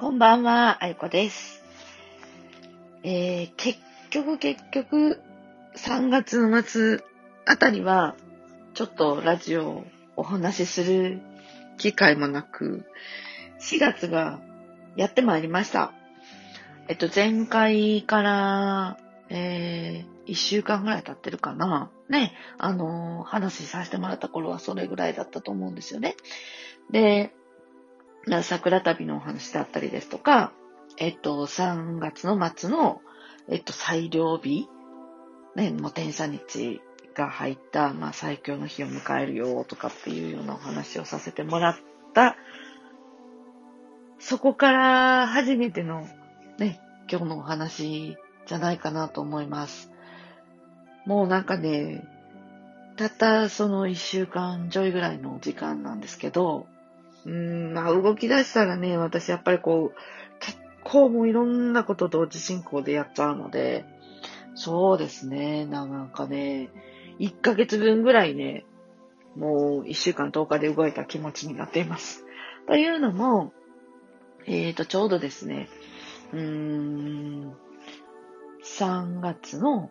こんばんは、あゆこです。えー、結局結局、3月の末あたりは、ちょっとラジオお話しする機会もなく、4月がやってまいりました。えっと、前回から、えー、1週間ぐらい経ってるかな。ね、あのー話させてもらった頃はそれぐらいだったと思うんですよね。で、桜旅のお話だったりですとか、えっと、3月の末の、えっと、最良日、ね、もう天赦日が入った、まあ、最強の日を迎えるよとかっていうようなお話をさせてもらった、そこから初めての、ね、今日のお話じゃないかなと思います。もうなんかね、たったその一週間ちょいぐらいの時間なんですけど、うん、まあ動き出したらね、私やっぱりこう、結構もういろんなこと同時進行でやっちゃうので、そうですね、なんかね、1ヶ月分ぐらいね、もう1週間10日で動いた気持ちになっています。というのも、えーと、ちょうどですね、うーん、3月の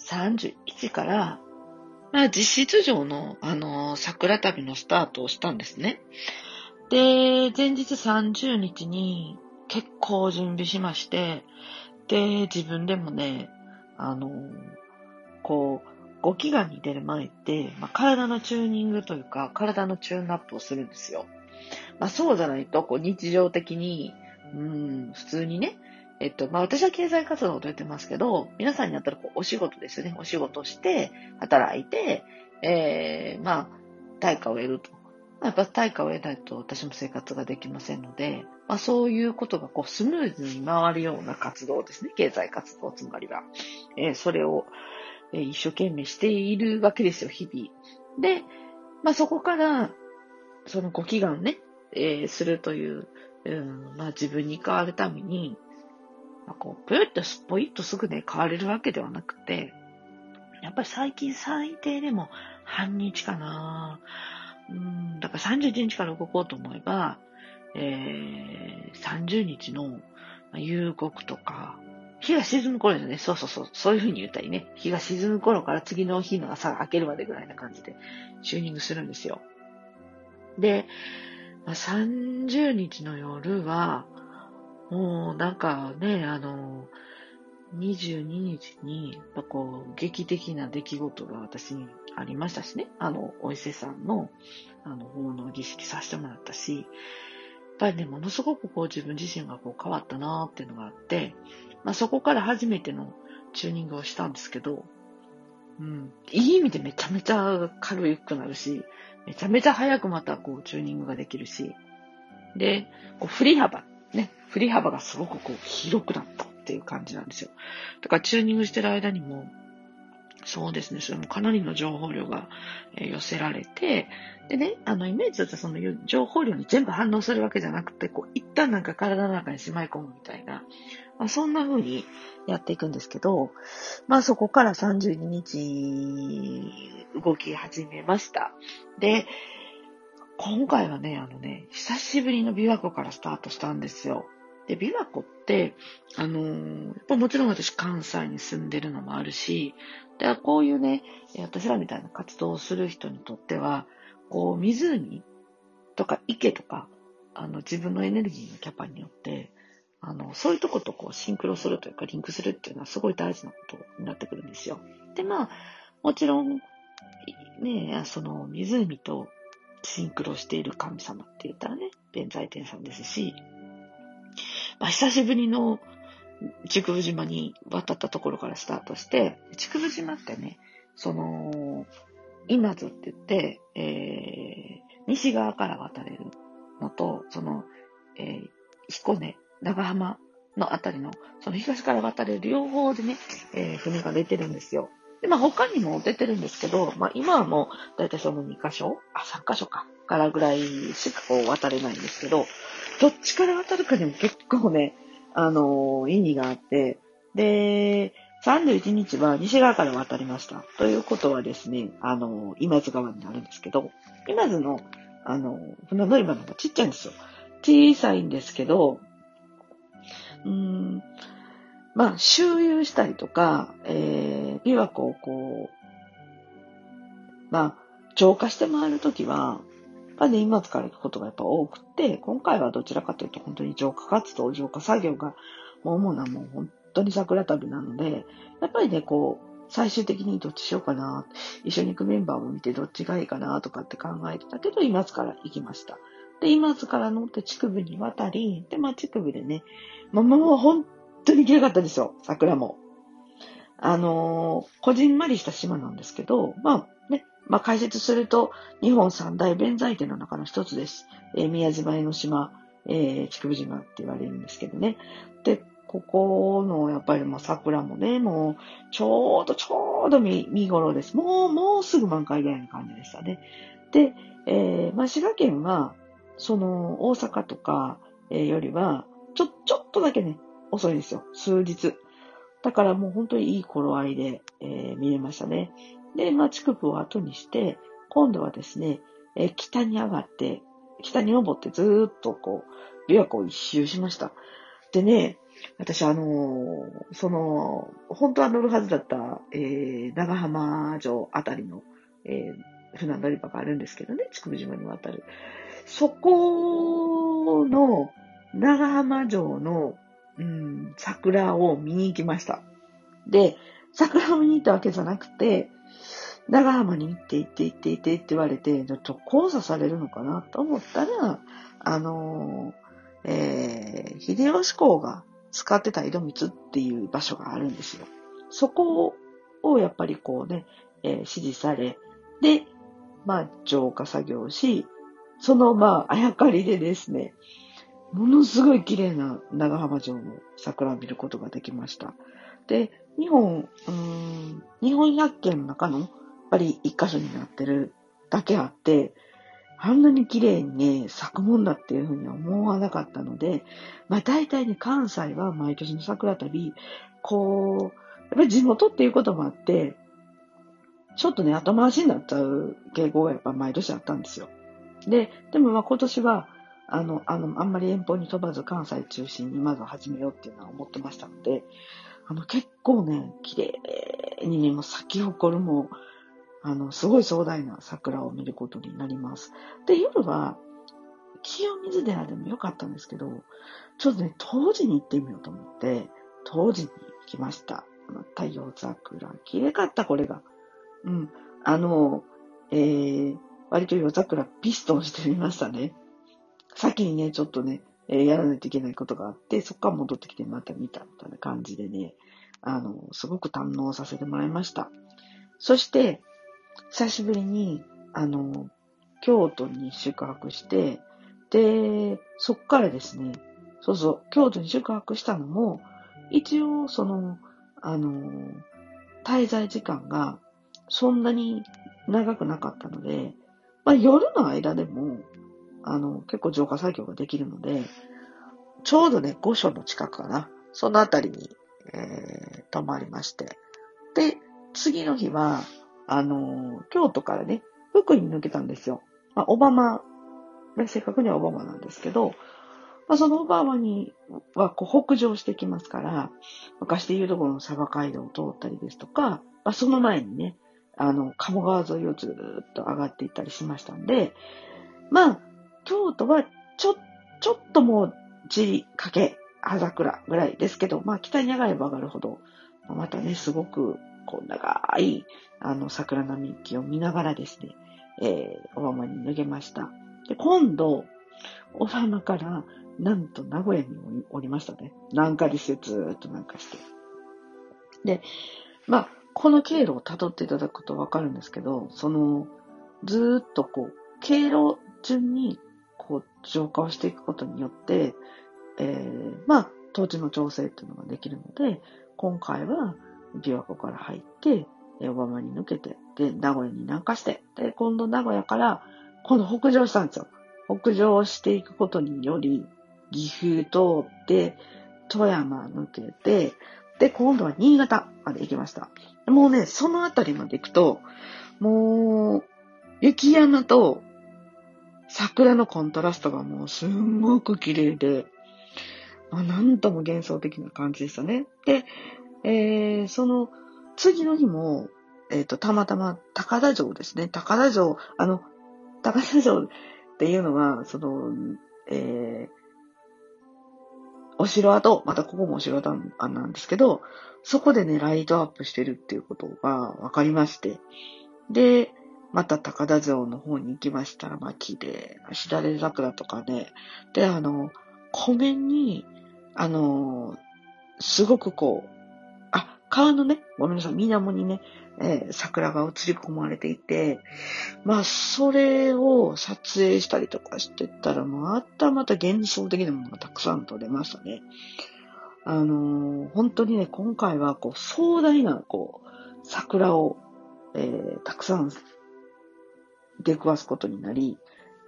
31から、まあ、実質上の、あの、桜旅のスタートをしたんですね。で、前日30日に結構準備しまして、で、自分でもね、あの、こう、ご祈願に出る前って、まあ、体のチューニングというか、体のチューンアップをするんですよ。まあ、そうじゃないと、こう、日常的に、うん、普通にね、えっと、まあ、私は経済活動と言ってますけど、皆さんにやったらこうお仕事ですよね。お仕事して、働いて、えー、まあ、対価を得ると。やっぱ対価を得ないと私も生活ができませんので、まあそういうことがこうスムーズに回るような活動ですね。経済活動つまりは。えーそれを、えー一生懸命しているわけですよ、日々。で、まあそこから、そのご祈願ね、えーするという、うん、まあ自分に変わるために、まあ、こう、ぷーっとすっぽいっとすぐね、変われるわけではなくて、やっぱり最近最低でも半日かなぁうん、だから31日から動こうと思えば、えー、30日の夕刻とか、日が沈む頃ですね。そうそうそう。そういう風に言ったりね。日が沈む頃から次の日の朝が明けるまでぐらいな感じでチューニングするんですよ。で、まあ、30日の夜は、もうなんかね、あの、22日に、やっぱこう、劇的な出来事が私にありましたしね。あの、お伊勢さんの、あの、奉納儀式させてもらったし、やっぱりね、ものすごくこう自分自身がこう変わったなーっていうのがあって、まあそこから初めてのチューニングをしたんですけど、うん、いい意味でめちゃめちゃ軽くなるし、めちゃめちゃ早くまたこうチューニングができるし、で、こう振り幅、ね、振り幅がすごくこう広くなったっていう感じなんですよ。だからチューニングしてる間にも、そうですね、それもかなりの情報量が寄せられて、でね、あの、イメージだとその情報量に全部反応するわけじゃなくて、こう、一旦なんか体の中にしまい込むみたいな、まあ、そんな風にやっていくんですけど、まあそこから32日動き始めました。で、今回はね、あのね、久しぶりの琵琶湖からスタートしたんですよ。で、琵琶湖って、あのーやっぱもちろん私関西に住んでるのもあるし、で、こういうね、私らみたいな活動をする人にとっては、こう、湖とか池とか、あの、自分のエネルギーのキャパによって、あの、そういうとことこう、シンクロするというか、リンクするっていうのはすごい大事なことになってくるんですよ。で、まあ、もちろん、ね、その、湖とシンクロしている神様って言ったらね、弁財天さんですし、まあ、久しぶりの竹生島に渡ったところからスタートして、竹生島ってね、その、今津って言って、えー、西側から渡れるのと、その、えー、彦根、長浜のあたりの、その東から渡れる両方でね、えー船が出てるんですよ。で、まあ他にも出てるんですけど、まあ今はもう大体その2箇所あ、3箇所か。からぐらいしかこう渡れないんですけど、どっちから渡るかにも結構ね、あのー意味があって、で、31日は西側から渡りました。ということはですね、あのー今津川になるんですけど、今津の、あのー船乗り場の方がちっちゃいんですよ。小さいんですけど、うん、まあ、周遊したりとか、えー、琵琶湖をこう、まあ、浄化して回るときは、やっぱね、今から行くことがやっぱ多くて、今回はどちらかというと本当に浄化活動、浄化作業が、主なもう本当に桜旅なので、やっぱりね、こう、最終的にどっちしようかな、一緒に行くメンバーを見てどっちがいいかなとかって考えてたけど、今津から行きました。で、今津から乗って筑部に渡り、で、まあ筑部でね、まあもう本当に綺麗かったですよ、桜も。あのー、こじんまりした島なんですけど、まあ、まあ解説すると、日本三大弁財天の中の一つです。えー、宮島江の島、えー、筑部島って言われるんですけどね。で、ここの、やっぱりもう桜もね、もう、ちょうど、ちょうど見、見頃です。もう、もうすぐ満開ぐらいの感じでしたね。で、えー、まあ、滋賀県は、その、大阪とか、えー、よりは、ちょ、ちょっとだけね、遅いんですよ。数日。だからもう本当にいい頃合いで、えー、見れましたね。で、まあ、地区を後にして、今度はですね、え、北に上がって、北に登ってずーっとこう、琵琶湖を一周しました。でね、私あのー、その、本当は乗るはずだった、えー、長浜城あたりの、えー、船乗り場があるんですけどね、筑部島に渡る。そこの長浜城の、うん、桜を見に行きました。で、桜を見に行ったわけじゃなくて、長浜に行って行って行って行ってって言われて、ちょっと交差されるのかなと思ったら、あのー、えー、秀吉公が使ってた井戸光っていう場所があるんですよ。そこをやっぱりこうね、えー、指示され、で、まあ、浄化作業し、そのまあ、あやかりでですね、ものすごい綺麗な長浜城の桜を見ることができました。で、日本、うん、日本百景の中のやっぱり一箇所になってるだけあって、あんなに綺麗にね、咲くもんだっていうふうには思わなかったので、まあ大体ね、関西は毎年の桜旅、こう、やっぱり地元っていうこともあって、ちょっとね、後回しになっちゃう傾向がやっぱ毎年あったんですよ。で、でもまあ今年は、あの、あの、あんまり遠方に飛ばず関西中心にまず始めようっていうのは思ってましたので、あの、結構ね、綺麗にね、もう咲き誇るも、あの、すごい壮大な桜を見ることになります。で、夜は、清水寺でもよかったんですけど、ちょっとね、当時に行ってみようと思って、当時に行きました。太陽桜。綺麗かった、これが。うん。あの、えー、割と夜桜ピストンしてみましたね。先にね、ちょっとね、えー、やらないといけないことがあって、そこから戻ってきてまた見たみたいな感じでね、あの、すごく堪能させてもらいました。そして、久しぶりに、あの、京都に宿泊して、で、そっからですね、そうそう、京都に宿泊したのも、一応、その、あの、滞在時間がそんなに長くなかったので、まあ夜の間でも、あの、結構浄化作業ができるので、ちょうどね、御所の近くかな。そのあたりに、えー、泊まりまして。で、次の日は、あの、京都からね、福井に抜けたんですよ。まあ、オバマ、ね、正確にはオバマなんですけど、まあ、そのオバマにはこう北上してきますから、昔でいうところのサバ街道を通ったりですとか、まあ、その前にね、あの、鴨川沿いをずっと上がっていったりしましたんで、まあ、京都はちょ、ちょっともう、地理かけ、葉桜ぐらいですけど、まあ、北に上がれば上がるほど、またね、すごくこう長い、あの、桜並木を見ながらですね、えー、オバマに脱げました。で、今度、オバマから、なんと名古屋におりましたね。南下ですよ、ずーっと南下して。で、まあ、この経路を辿っていただくとわかるんですけど、その、ずーっとこう、経路順に、こう、浄化をしていくことによって、えー、まあ、当時の調整っていうのができるので、今回は、琵琶湖から入って、え小浜に抜けて、で、名古屋に南下して、で、今度名古屋から、今度北上したんですよ。北上していくことにより、岐阜通って、富山抜けて、で、今度は新潟まで行きました。もうね、そのあたりまで行くと、もう、雪山と桜のコントラストがもうすんごく綺麗で、まあ、なんとも幻想的な感じでしたね。で、えー、その次の日も、えっ、ー、と、たまたま高田城ですね。高田城、あの、高田城っていうのは、その、えー、お城跡、またここもお城跡なんですけど、そこでね、ライトアップしてるっていうことが分かりまして。で、また高田城の方に行きましたら、まあ、綺麗なしだれ桜とかね。で、あの、湖面に、あの、すごくこう、あ、川のね、ごめんなさい、水面にね、えー、桜が映り込まれていて、まあ、それを撮影したりとかしてたら、またまた幻想的なものがたくさん撮れましたね。あのー、本当にね、今回はこう壮大なこう桜を、えー、たくさん出くわすことになり、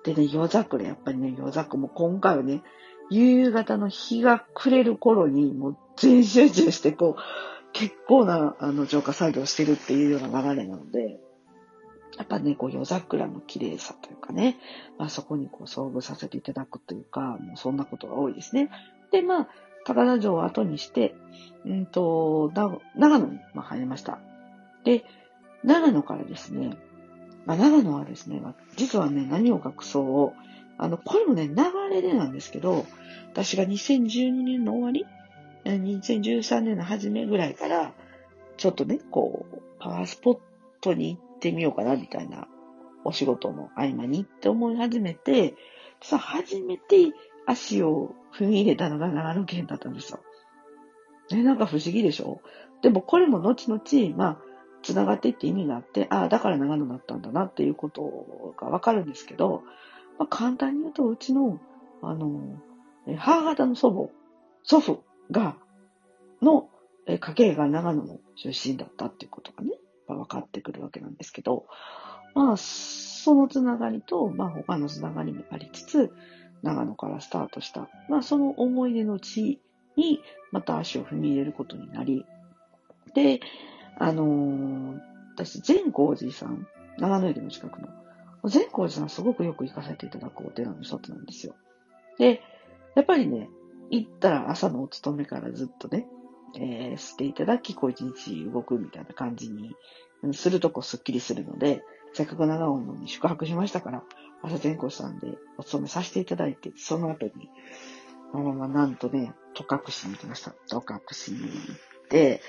でね、夜桜、やっぱりね、夜桜も今回はね、夕方の日が暮れる頃にもう全集中してこう、結構なあの浄化作業してるっていうような流れなので、やっぱね、こう夜桜の綺麗さというかね、まあそこにこう遭遇させていただくというか、もうそんなことが多いですね。で、まあ、高田城を後にして、うんと、長野に、ま入りました。で、長野からですね、まあ、長野はですね、実はね、何を隠そう、あの、これもね、流れでなんですけど、私が2012年の終わり、2013年の初めぐらいから、ちょっとね、こう、パワースポットに行ってみようかな、みたいな、お仕事の合間にって思い始めて、さ、初めて足を踏み入れたのが長野県だったんですよ。ね、なんか不思議でしょ？でもこれも後々、まあ、繋がっていって意味があって、ああ、だから長野だったんだなっていうことがわかるんですけど、まあ、簡単に言うと、うちの、あの、母方の祖母、祖父が、の家系が長野の出身だったっていうことがね、まあ、分かってくるわけなんですけど、まあ、そのつながりと、まあ、他のつながりもありつつ、長野からスタートした、まあ、その思い出の地にまた足を踏み入れることになり、で、あのー、私、善光寺さん、長野駅の近くの、善光寺さんすごくよく行かせていただくお寺の一つなんですよ。で、やっぱりね、行ったら朝のお勤めからずっとね、えー、していただき、こう一日動くみたいな感じにするとこうスッキリするので、せっかく長野に宿泊しましたから、朝善光寺さんでお勤めさせていただいて、その後に、あのまま、なんとね、戸隠に行きました。戸隠に行って、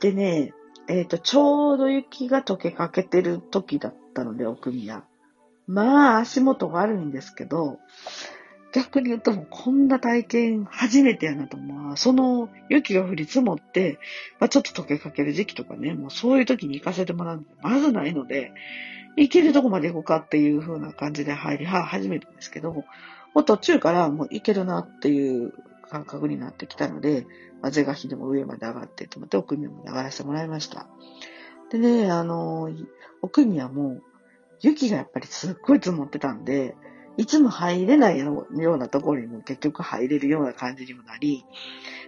でね、えっ、ー、と、ちょうど雪が溶けかけてる時だったので、奥宮。まあ、足元悪いんですけど、逆に言うともうこんな体験初めてやなと、まあ、その雪が降り積もって、まあ、ちょっと溶けかける時期とかね、もうそういう時に行かせてもらうのまずないので、行けるとこまで行こうかっていう風な感じで入り始めたんですけど、もう途中からもう行けるなっていう感覚になってきたので、まあ、是が非でも上まで上がってと思って奥宮も上がらせてもらいました。でね、あの、奥宮も雪がやっぱりすっごい積もってたんで、いつも入れないようなところにも結局入れるような感じにもなり、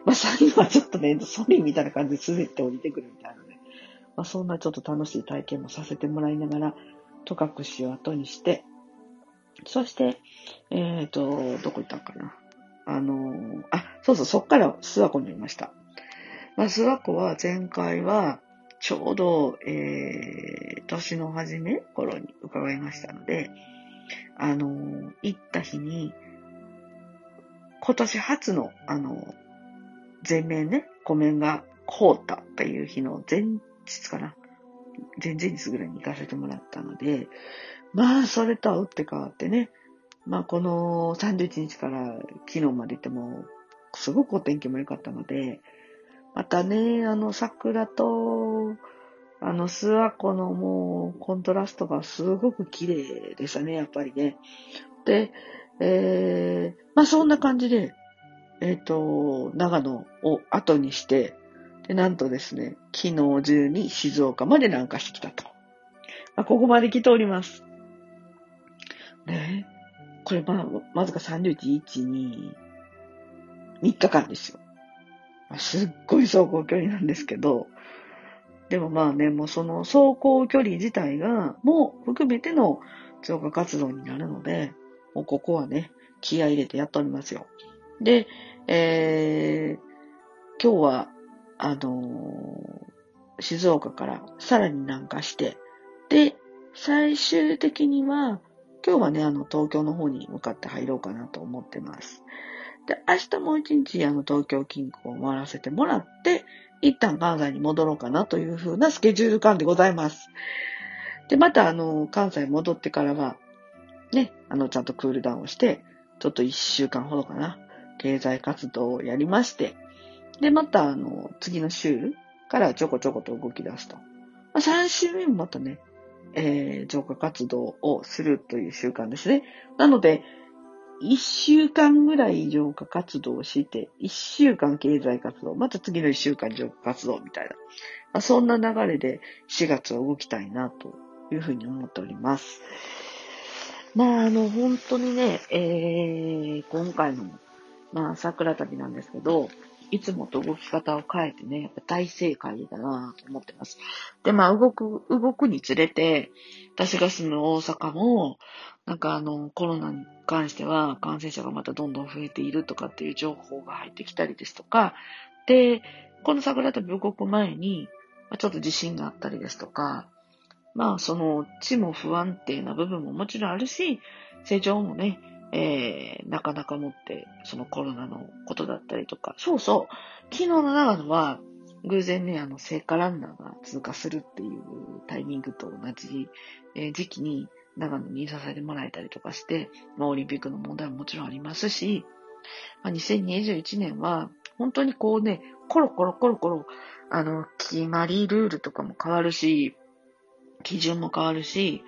まあ最後はちょっとね、ソリみたいな感じで滑って降りてくるみたいなね。まあそんなちょっと楽しい体験もさせてもらいながら、戸隠を後にして、そして、えっ、ー、と、どこ行ったかな。あの、あ、そうそう、そっから諏訪湖にいました。まあ、諏訪湖は前回は、ちょうど、えー、年の初め頃に伺いましたので、あの、行った日に、今年初の、あの、全面ね、湖面が凍ったっていう日の前日かな。前々日ぐらいに行かせてもらったので、まあ、それとは打って変わってね、まあ、この31日から昨日まで行っても、すごくお天気も良かったので、またね、あの桜と、あの諏訪湖のもうコントラストがすごく綺麗でしたね、やっぱりね。で、えー、まあそんな感じで、えっ、ー、と、長野を後にして、で、なんとですね、昨日中に静岡まで南下してきたと。まあ、ここまで来ております。ねこれまあ、まずか31、1、2、3日間ですよ。すっごい走行距離なんですけど、でもまあね、もうその走行距離自体が、もう含めての増加活動になるので、もうここはね、気合入れてやっておりますよ。で、えー、今日は、あのー、静岡からさらに南下して、で、最終的には、今日はね、あの、東京の方に向かって入ろうかなと思ってます。で、明日もう一日、あの、東京近郊を回らせてもらって、一旦関西に戻ろうかなというふうなスケジュール感でございます。で、また、あの、関西戻ってからは、ね、あの、ちゃんとクールダウンをして、ちょっと一週間ほどかな、経済活動をやりまして、で、また、あの、次の週からちょこちょこと動き出すと。まあ、3週目もまたね、えー、浄化活動をするという習慣ですね。なので、一週間ぐらい浄化活動をして、一週間経済活動、また次の一週間浄化活動みたいな。まあ、そんな流れで4月は動きたいなというふうに思っております。まあ、あの、本当にね、えー、今回の、まあ、桜旅なんですけど、いつもと動き方を変えてね、やっぱ大正解だなと思ってます。で、まあ、動く、動くにつれて、私が住む大阪も、なんかあの、コロナに関しては感染者がまたどんどん増えているとかっていう情報が入ってきたりですとか、で、この桜旅動く前に、ちょっと地震があったりですとか、まあ、その、地も不安定な部分ももちろんあるし、成長もね、えー、なかなかもって、そのコロナのことだったりとか、そうそう、昨日の長野は、偶然ね、あの、聖火ランナーが通過するっていうタイミングと同じ、えー、時期に長野にいさせてもらえたりとかして、まあ、オリンピックの問題ももちろんありますし、まあ、2021年は、本当にこうね、コロコロコロコロ、あの、決まりルールとかも変わるし、基準も変わるし、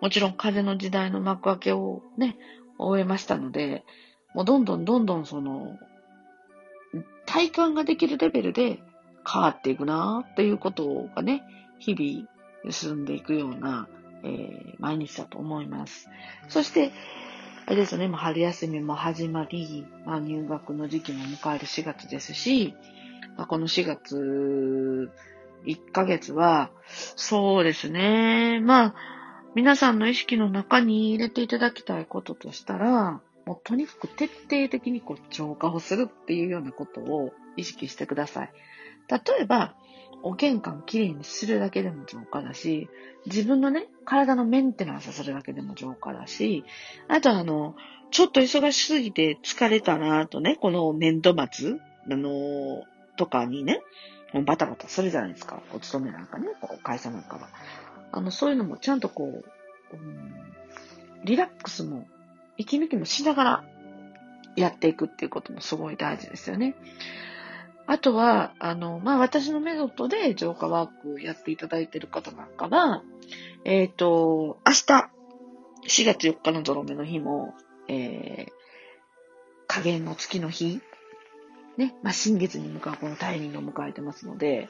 もちろん風の時代の幕開けをね、終えましたので、もうどんどんどんどんその、体感ができるレベルで変わっていくなっていうことがね、日々進んでいくような、えー、毎日だと思います。そして、あれですよね、もう春休みも始まり、まあ、入学の時期も迎える4月ですし、まあ、この4月1ヶ月は、そうですね、まあ、皆さんの意識の中に入れていただきたいこととしたら、もうとにかく徹底的にこう浄化をするっていうようなことを意識してください。例えば、お玄関きれいにするだけでも浄化だし、自分のね、体のメンテナンスするだけでも浄化だし、あとあの、ちょっと忙しすぎて疲れたなとね、この年度末、あの、とかにね、バタバタするじゃないですか。お勤めなんかね、こう会社なんかは。あの、そういうのもちゃんとこう、うん、リラックスも、息抜きもしながらやっていくっていうこともすごい大事ですよね。あとは、あの、まあ、私のメソッドで浄化ワークやっていただいている方なんかは、えっ、ー、と、明日、4月4日のゾロ目の日も、えー、加減の月の日、ね、まあ、新月に向かうこのタイミングを迎えてますので、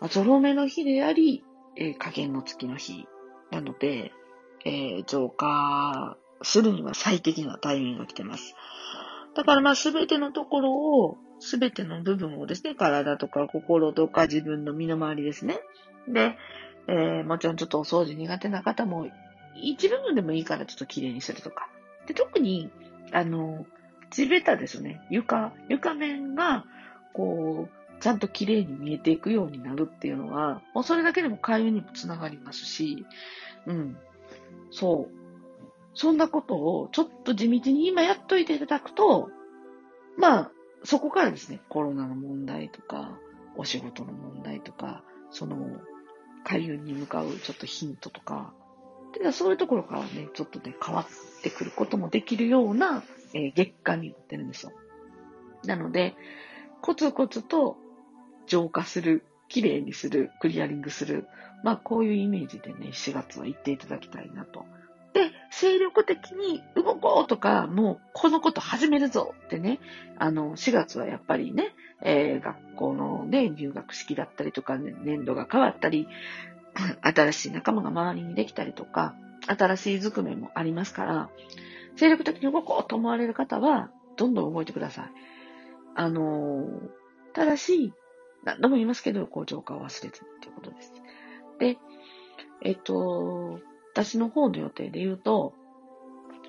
まあ、ゾロ目の日であり、えー、加減の月の日なので、えー、浄化するには最適なタイミングが来てます。だからまあすべてのところを、すべての部分をですね、体とか心とか自分の身の回りですね。で、えー、もちろんちょっとお掃除苦手な方も、一部分でもいいからちょっと綺麗にするとか。で、特に、あの、地べたですね、床、床面が、こう、ちゃんと綺麗に見えていくようになるっていうのは、もうそれだけでも会話にもつながりますし、うん。そう。そんなことをちょっと地道に今やっといていただくと、まあ、そこからですね、コロナの問題とか、お仕事の問題とか、その、開運に向かうちょっとヒントとか、でそういうところからね、ちょっとね、変わってくることもできるような、えー、月間になってるんですよ。なので、コツコツと浄化する、きれいにする、クリアリングする。まあ、こういうイメージでね、4月は行っていただきたいなと。で、精力的に動こうとか、もうこのこと始めるぞってね、あの、4月はやっぱりね、えー、学校のね、入学式だったりとか、ね、年度が変わったり、新しい仲間が周りにできたりとか、新しいずくめもありますから、精力的に動こうと思われる方は、どんどん動いてください。あのー、ただし、何度も言いますけど、こう浄化を忘れずにっていうことです。で、えっと、私の方の予定で言うと、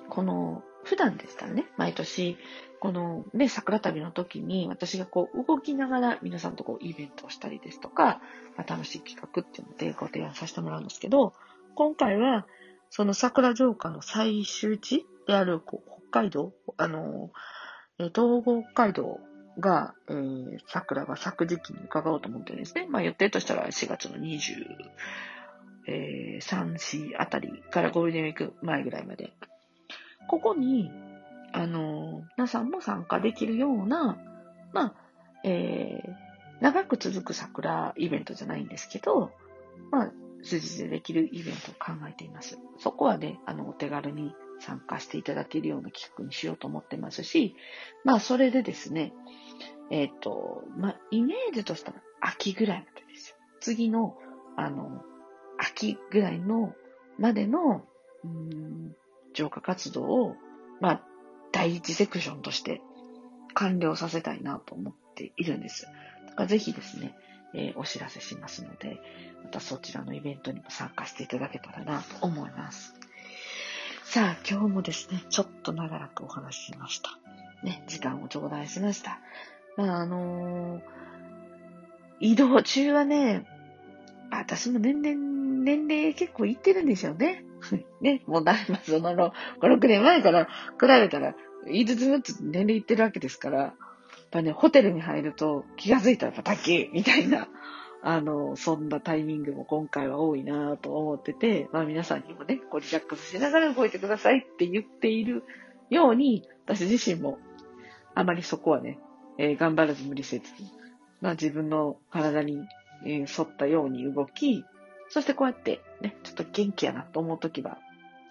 この、普段でしたらね、毎年、このね、桜旅の時に私がこう動きながら皆さんとこうイベントをしたりですとか、まあ、楽しい企画っていうのでご提案させてもらうんですけど、今回はその桜城下の最終地であるこう北海道、あの、東北北海道が、えー、桜が咲く時期に伺おうと思ってるんですね。まあ予定としたら4月の20、えー、3、4あたりからゴールデンウィーク前ぐらいまで。ここに、あの、皆さんも参加できるような、まあ、えー、長く続く桜イベントじゃないんですけど、まあ、数日でできるイベントを考えています。そこはね、あの、お手軽に参加していただけるような企画にしようと思ってますし、まあ、それでですね、えっ、ー、と、ま、イメージとしたら秋ぐらいまでですよ。次の、あの、秋ぐらいの、までの、うん、浄化活動を、まあ、第一セクションとして完了させたいなと思っているんです。だからぜひですね、えー、お知らせしますので、またそちらのイベントにも参加していただけたらなと思います。さあ、今日もですね、ちょっと長らくお話ししました。ね、時間を頂戴しました。まあ、あのー、移動中はね、私も年々、年齢結構いってるんですよね。ね、もうだいぶその5、6年前から比べたら、言いつつつ年齢いってるわけですから、やっぱね、ホテルに入ると気がついたら畑みたいな、あの、そんなタイミングも今回は多いなと思ってて、まあ皆さんにもね、こうリラックスしながら動いてくださいって言っているように、私自身もあまりそこはね、えー、頑張らず無理せず、まあ自分の体に、えー、沿ったように動き、そしてこうやってね、ちょっと元気やなと思うときは、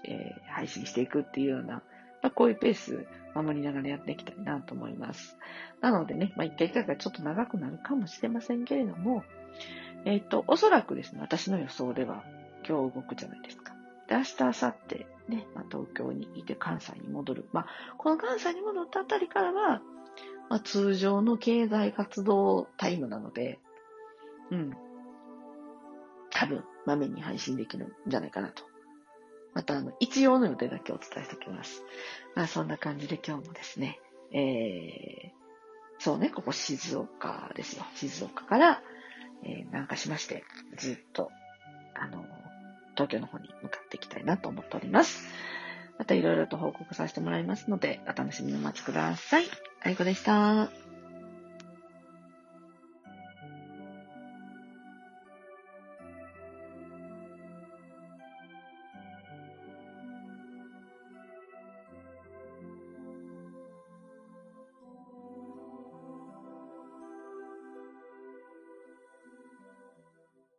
えー、配信していくっていうような、まあ、こういうペース守りながらやっていきたいなと思います。なのでね、まあ一回一回がちょっと長くなるかもしれませんけれども、えっ、と、おそらくですね、私の予想では今日動くじゃないですか。で、明日、明後日、ね、まあ、東京にいて関西に戻る。まあ、この関西に戻ったあたりからは、まあ、通常の経済活動タイムなので、うん。多分、まめに配信できるんじゃないかなと。また、あの、一応の予定だけお伝えしておきます。まあ、そんな感じで今日もですね、えー、そうね、ここ静岡ですよ。静岡から、えー、南下しまして、ずっと、あの、東京の方に向かっていきたいなと思っております。またいろいろと報告させてもらいますので、お楽しみにお待ちください。あいこでした。